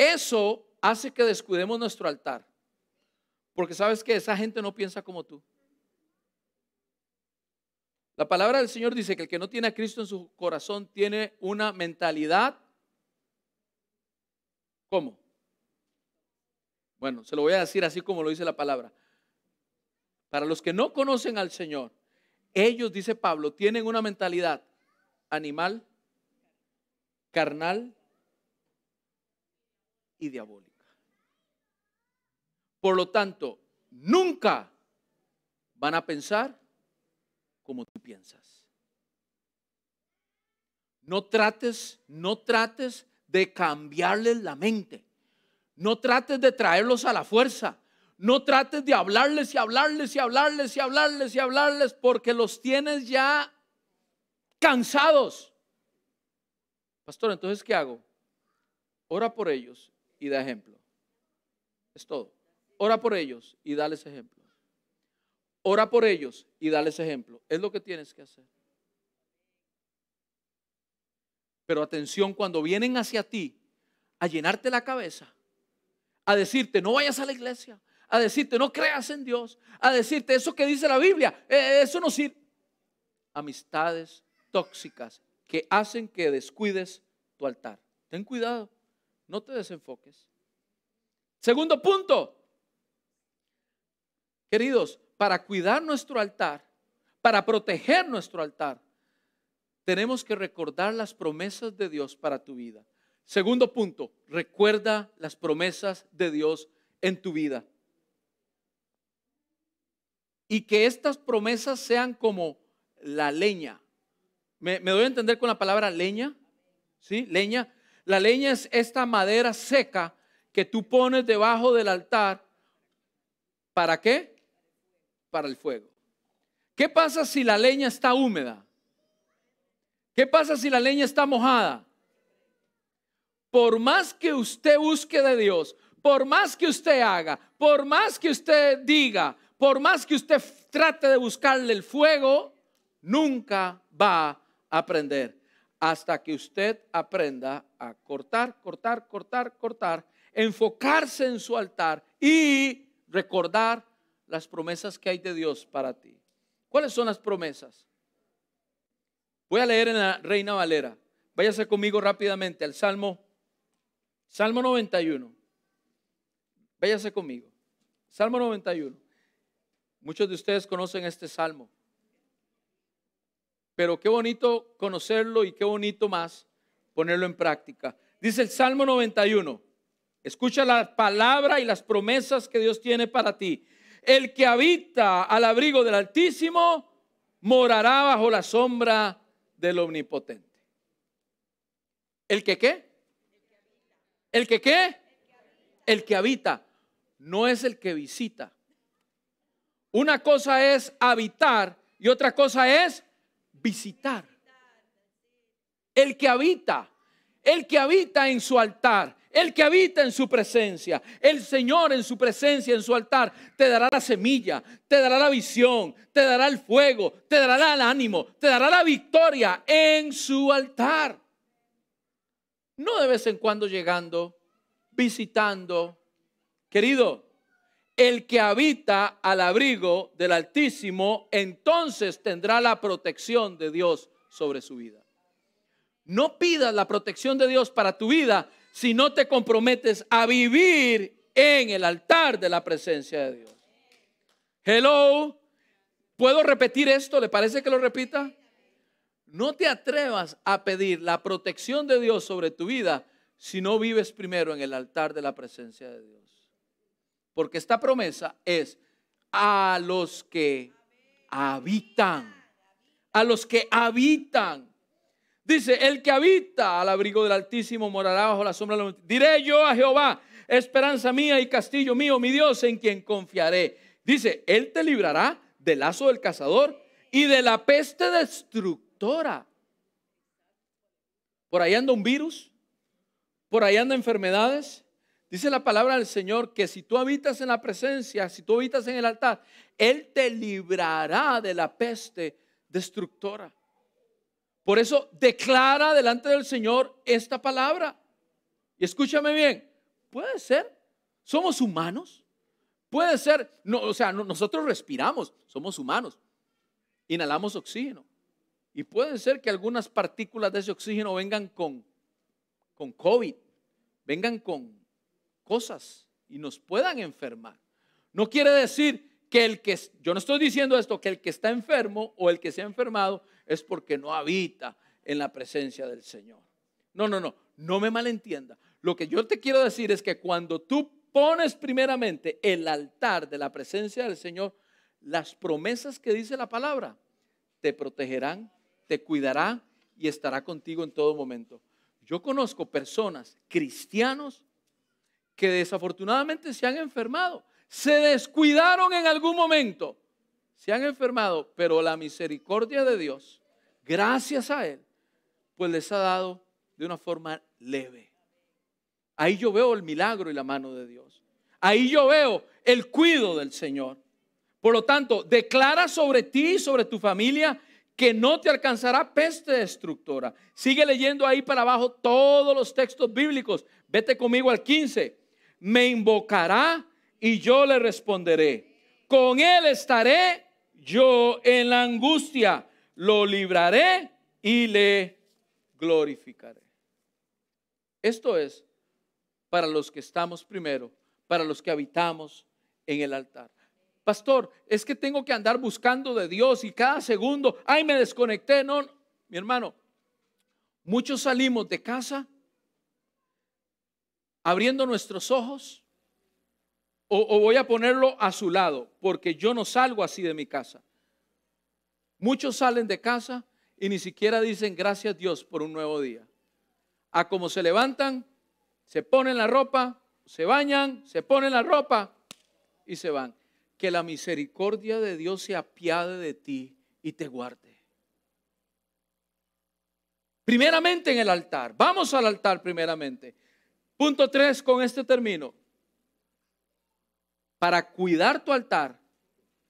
Eso hace que descuidemos nuestro altar. Porque sabes que esa gente no piensa como tú. La palabra del Señor dice que el que no tiene a Cristo en su corazón tiene una mentalidad. ¿Cómo? Bueno, se lo voy a decir así como lo dice la palabra. Para los que no conocen al Señor, ellos, dice Pablo, tienen una mentalidad animal, carnal y diabólica. Por lo tanto, nunca van a pensar como tú piensas. No trates, no trates de cambiarles la mente. No trates de traerlos a la fuerza. No trates de hablarles y hablarles y hablarles y hablarles y hablarles porque los tienes ya cansados. Pastor, entonces, ¿qué hago? Ora por ellos y da ejemplo. Es todo. Ora por ellos y dales ejemplo. Ora por ellos y dales ejemplo. Es lo que tienes que hacer. Pero atención, cuando vienen hacia ti a llenarte la cabeza, a decirte, no vayas a la iglesia, a decirte, no creas en Dios, a decirte, eso que dice la Biblia, eh, eso no sirve. Amistades tóxicas que hacen que descuides tu altar. Ten cuidado. No te desenfoques. Segundo punto. Queridos, para cuidar nuestro altar, para proteger nuestro altar, tenemos que recordar las promesas de Dios para tu vida. Segundo punto, recuerda las promesas de Dios en tu vida. Y que estas promesas sean como la leña. ¿Me, doy a entender con la palabra leña? ¿Sí? Leña. La leña es esta madera seca que tú pones debajo del altar. ¿Para qué? Para el fuego. ¿Qué pasa si la leña está húmeda? ¿Qué pasa si la leña está mojada? Por más que usted busque de Dios, por más que usted haga, por más que usted diga, por más que usted trate de buscarle el fuego, nunca va a aprender hasta que usted aprenda a cortar, cortar, cortar, cortar, enfocarse en su altar y recordar las promesas que hay de Dios para ti. ¿Cuáles son las promesas? Voy a leer en la Reina Valera. Váyase conmigo rápidamente al Salmo, Salmo 91. Váyase conmigo. Salmo 91. Muchos de ustedes conocen este salmo. Pero qué bonito conocerlo y qué bonito más ponerlo en práctica. Dice el Salmo 91. Escucha la palabra y las promesas que Dios tiene para ti. El que habita al abrigo del Altísimo morará bajo la sombra del Omnipotente. ¿El que qué? ¿El que qué? El que habita. No es el que visita. Una cosa es habitar y otra cosa es visitar. El que habita, el que habita en su altar, el que habita en su presencia, el Señor en su presencia, en su altar, te dará la semilla, te dará la visión, te dará el fuego, te dará el ánimo, te dará la victoria en su altar. No de vez en cuando llegando, visitando. Querido, el que habita al abrigo del Altísimo, entonces tendrá la protección de Dios sobre su vida. No pidas la protección de Dios para tu vida si no te comprometes a vivir en el altar de la presencia de Dios. Hello, ¿puedo repetir esto? ¿Le parece que lo repita? No te atrevas a pedir la protección de Dios sobre tu vida si no vives primero en el altar de la presencia de Dios. Porque esta promesa es a los que habitan, a los que habitan Dice, el que habita al abrigo del Altísimo morará bajo la sombra de la Diré yo a Jehová, esperanza mía y castillo mío, mi Dios en quien confiaré. Dice, Él te librará del lazo del cazador y de la peste destructora. Por ahí anda un virus, por ahí anda enfermedades. Dice la palabra del Señor que si tú habitas en la presencia, si tú habitas en el altar, Él te librará de la peste destructora. Por eso declara delante del Señor esta palabra. Y escúchame bien, puede ser, somos humanos. Puede ser, no, o sea, nosotros respiramos, somos humanos. Inhalamos oxígeno. Y puede ser que algunas partículas de ese oxígeno vengan con, con COVID, vengan con cosas y nos puedan enfermar. No quiere decir que el que, yo no estoy diciendo esto, que el que está enfermo o el que se ha enfermado es porque no habita en la presencia del Señor. No, no, no, no me malentienda. Lo que yo te quiero decir es que cuando tú pones primeramente el altar de la presencia del Señor, las promesas que dice la palabra te protegerán, te cuidarán y estará contigo en todo momento. Yo conozco personas, cristianos, que desafortunadamente se han enfermado, se descuidaron en algún momento, se han enfermado, pero la misericordia de Dios gracias a Él, pues les ha dado de una forma leve. Ahí yo veo el milagro y la mano de Dios. Ahí yo veo el cuido del Señor. Por lo tanto, declara sobre ti y sobre tu familia que no te alcanzará peste destructora. Sigue leyendo ahí para abajo todos los textos bíblicos. Vete conmigo al 15. Me invocará y yo le responderé. Con él estaré yo en la angustia lo libraré y le glorificaré. Esto es para los que estamos primero, para los que habitamos en el altar. Pastor, es que tengo que andar buscando de Dios y cada segundo, ay, me desconecté. No, mi hermano, muchos salimos de casa abriendo nuestros ojos, o, voy a ponerlo a su lado, porque yo no salgo así de mi casa. Muchos salen de casa y ni siquiera dicen gracias Dios por un nuevo día. A como se levantan, se ponen la ropa, se bañan, se ponen la ropa y se van. Que la misericordia de Dios se apiade de ti y te guarde. Primeramente en el altar. Vamos al altar primeramente. Punto tres, con este término. Para cuidar tu altar,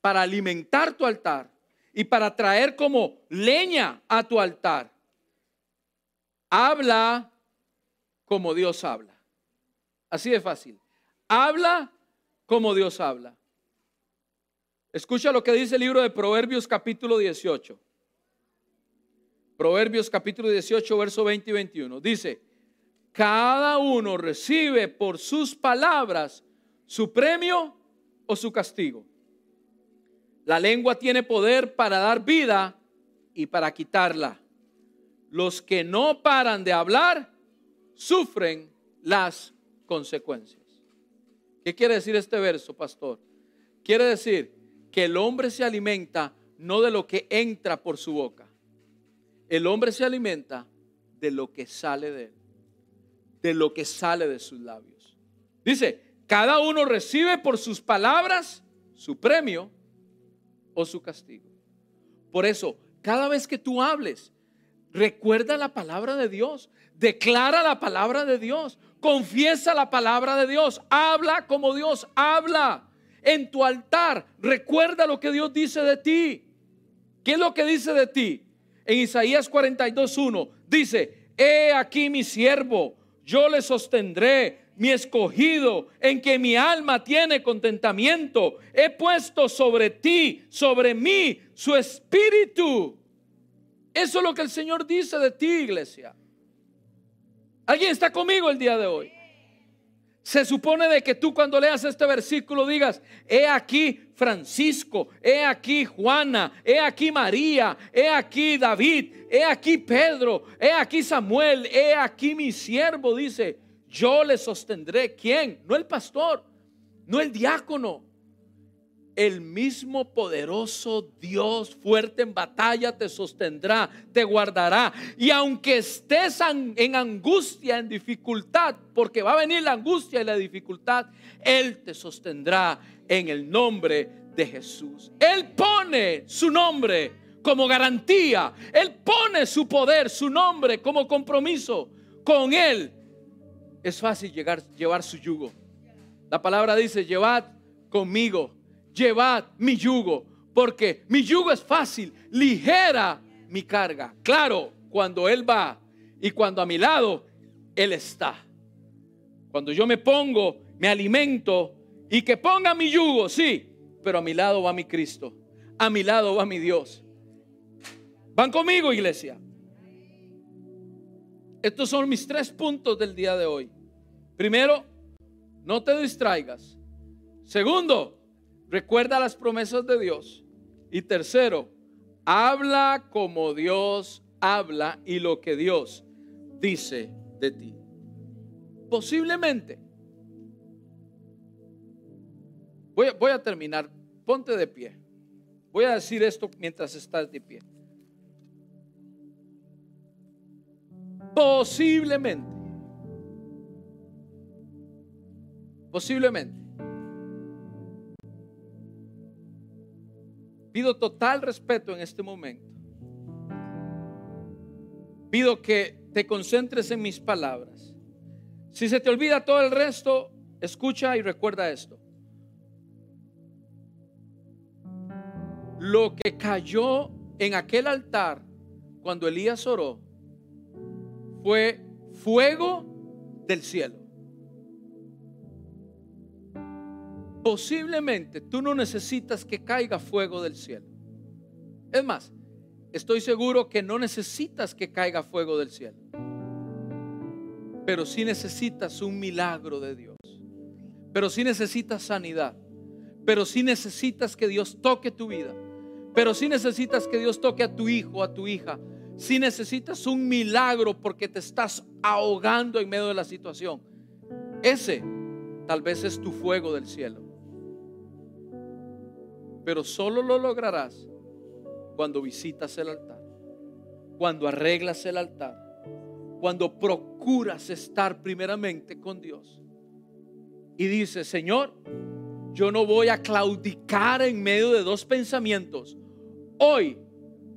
para alimentar tu altar, y para traer como leña a tu altar. Habla como Dios habla. Así de fácil. Habla como Dios habla. Escucha lo que dice el libro de Proverbios capítulo 18. Proverbios capítulo 18, verso 20 y 21. Dice, cada uno recibe por sus palabras su premio o su castigo. La lengua tiene poder para dar vida y para quitarla. Los que no paran de hablar sufren las consecuencias. ¿Qué quiere decir este verso, pastor? Quiere decir que el hombre se alimenta no de lo que entra por su boca. El hombre se alimenta de lo que sale de él, de lo que sale de sus labios. Dice, cada uno recibe por sus palabras su premio o su castigo. Por eso, cada vez que tú hables, recuerda la palabra de Dios, declara la palabra de Dios, confiesa la palabra de Dios, habla como Dios habla. En tu altar, recuerda lo que Dios dice de ti. ¿Qué es lo que dice de ti? En Isaías 42.1 dice, he aquí mi siervo, yo le sostendré, mi escogido, en que mi alma tiene contentamiento. He puesto sobre ti, sobre mí, su espíritu. Eso es lo que el Señor dice de ti, iglesia. ¿Alguien está conmigo el día de hoy? Se supone de que tú cuando leas este versículo digas, he aquí Francisco, he aquí Juana, he aquí María, he aquí David, he aquí Pedro, he aquí Samuel, he aquí mi siervo, dice, yo le sostendré. ¿Quién? No el pastor, no el diácono. El mismo poderoso Dios fuerte en batalla te sostendrá, te guardará. Y aunque estés en angustia, en dificultad, porque va a venir la angustia y la dificultad, Él te sostendrá en el nombre de Jesús. Él pone su nombre como garantía. Él pone su poder, su nombre como compromiso. Con Él es fácil llegar, llevar su yugo. La palabra dice, llevad conmigo, llevad mi yugo, porque mi yugo es fácil, ligera mi carga. Claro, cuando Él va y cuando a mi lado Él está. Cuando yo me pongo, me alimento y que ponga mi yugo, sí, pero a mi lado va mi Cristo, a mi lado va mi Dios. ¿Van conmigo, iglesia? Estos son mis tres puntos del día de hoy. Primero, no te distraigas. Segundo, recuerda las promesas de Dios. Y tercero, habla como Dios habla y lo que Dios dice de ti. Posiblemente. Voy, a terminar. Ponte de pie. Voy a decir esto mientras estás de pie. Posiblemente. Posiblemente. Pido total respeto en este momento. Pido que te concentres en mis palabras. Si se te olvida todo el resto, escucha y recuerda esto. Lo que cayó en aquel altar cuando Elías oró fue fuego del cielo. Posiblemente tú no necesitas que caiga fuego del cielo. Es más, estoy seguro que no necesitas que caiga fuego del cielo. Pero sí necesitas un milagro de Dios. Pero sí necesitas sanidad. Pero sí necesitas que Dios toque tu vida. Pero sí necesitas que Dios toque a tu hijo, a tu hija, si necesitas un milagro porque te estás ahogando en medio de la situación, ese tal vez es tu fuego del cielo. Pero solo lo lograrás cuando visitas el altar, cuando arreglas el altar, cuando procuras estar primeramente con Dios. Y dice, Señor, yo no voy a claudicar en medio de dos pensamientos. Hoy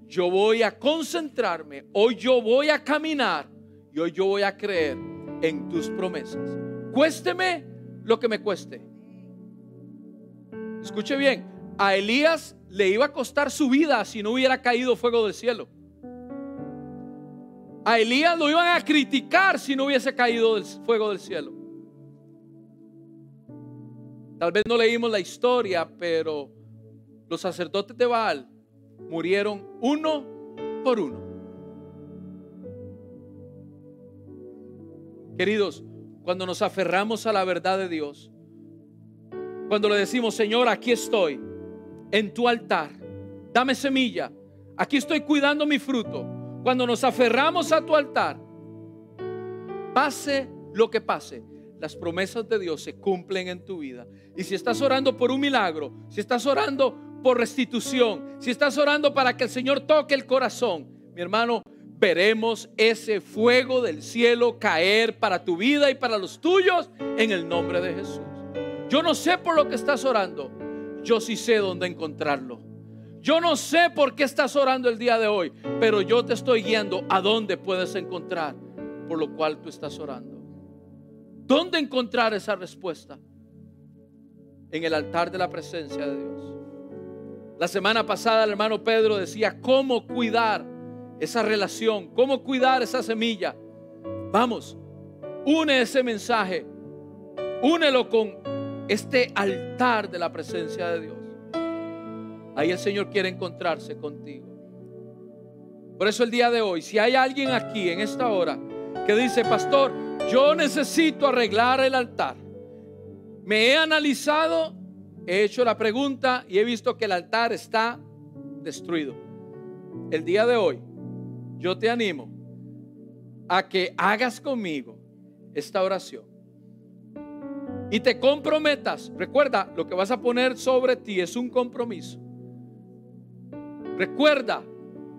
yo voy a concentrarme, hoy yo voy a caminar y hoy yo voy a creer en tus promesas. Cuésteme lo que me cueste. Escuche bien, a Elías le iba a costar su vida si no hubiera caído fuego del cielo. A Elías lo iban a criticar si no hubiese caído el fuego del cielo. Tal vez no leímos la historia, pero los sacerdotes de Baal murieron uno por uno. Queridos, cuando nos aferramos a la verdad de Dios, cuando le decimos, Señor, aquí estoy, en tu altar, dame semilla, aquí estoy cuidando mi fruto, cuando nos aferramos a tu altar, pase lo que pase, las promesas de Dios se cumplen en tu vida. Y si estás orando por un milagro, si estás orando por restitución, si estás orando para que el Señor toque el corazón, mi hermano, veremos ese fuego del cielo caer para tu vida y para los tuyos en el nombre de Jesús. Yo no sé por lo que estás orando, yo sí sé dónde encontrarlo. Yo no sé por qué estás orando el día de hoy, pero yo te estoy guiando a dónde puedes encontrar por lo cual tú estás orando. ¿Dónde encontrar esa respuesta? En el altar de la presencia de Dios. La semana pasada el hermano Pedro decía cómo cuidar esa relación, cómo cuidar esa semilla. Vamos, une ese mensaje, únelo con este altar de la presencia de Dios. Ahí el Señor quiere encontrarse contigo. Por eso el día de hoy, si hay alguien aquí en esta hora que dice, pastor, yo necesito arreglar el altar. Me he analizado, he hecho la pregunta y he visto que el altar está destruido. El día de hoy, yo te animo a que hagas conmigo esta oración y te comprometas. Recuerda, lo que vas a poner sobre ti es un compromiso. Recuerda,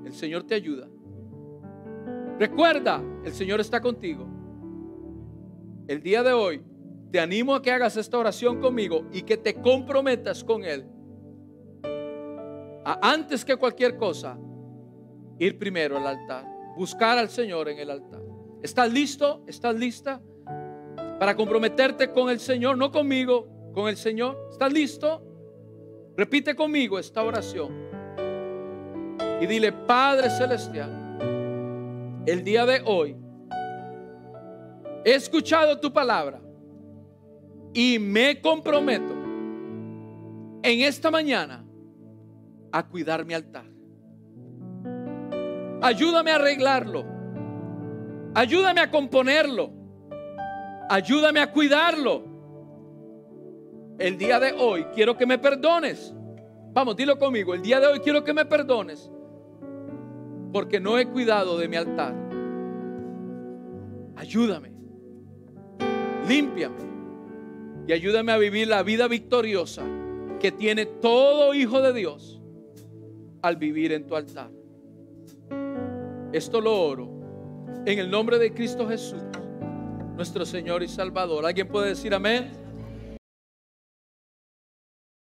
el Señor te ayuda. Recuerda, el Señor está contigo. El día de hoy te animo a que hagas esta oración conmigo y que te comprometas con Él. Antes que cualquier cosa, ir primero al altar, buscar al Señor en el altar. ¿Estás listo? ¿Estás lista? Para comprometerte con el Señor, no conmigo, con el Señor. ¿Estás listo? Repite conmigo esta oración. Y dile, Padre Celestial el día de hoy, he escuchado tu palabra y me comprometo en esta mañana a cuidar mi altar. Ayúdame a arreglarlo. Ayúdame a componerlo. Ayúdame a cuidarlo. El día de hoy quiero que me perdones. Vamos, dilo conmigo. El día de hoy quiero que me perdones porque no he cuidado de mi altar. Ayúdame, límpiame y ayúdame a vivir la vida victoriosa que tiene todo hijo de Dios al vivir en tu altar. Esto lo oro en el nombre de Cristo Jesús, nuestro Señor y Salvador. ¿Alguien puede decir amén?